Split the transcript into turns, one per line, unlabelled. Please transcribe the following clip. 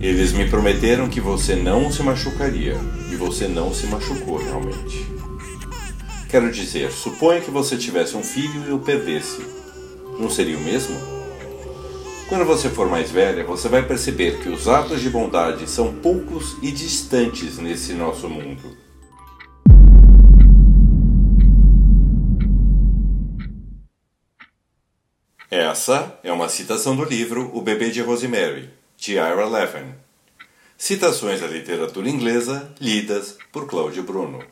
Eles me prometeram que você não se machucaria, e você não se machucou realmente. Quero dizer, suponha que você tivesse um filho e o perdesse. Não seria o mesmo? Quando você for mais velha, você vai perceber que os atos de bondade são poucos e distantes nesse nosso mundo. Essa é uma citação do livro O Bebê de Rosemary, de Ira Levin. Citações da literatura inglesa lidas por Cláudio Bruno.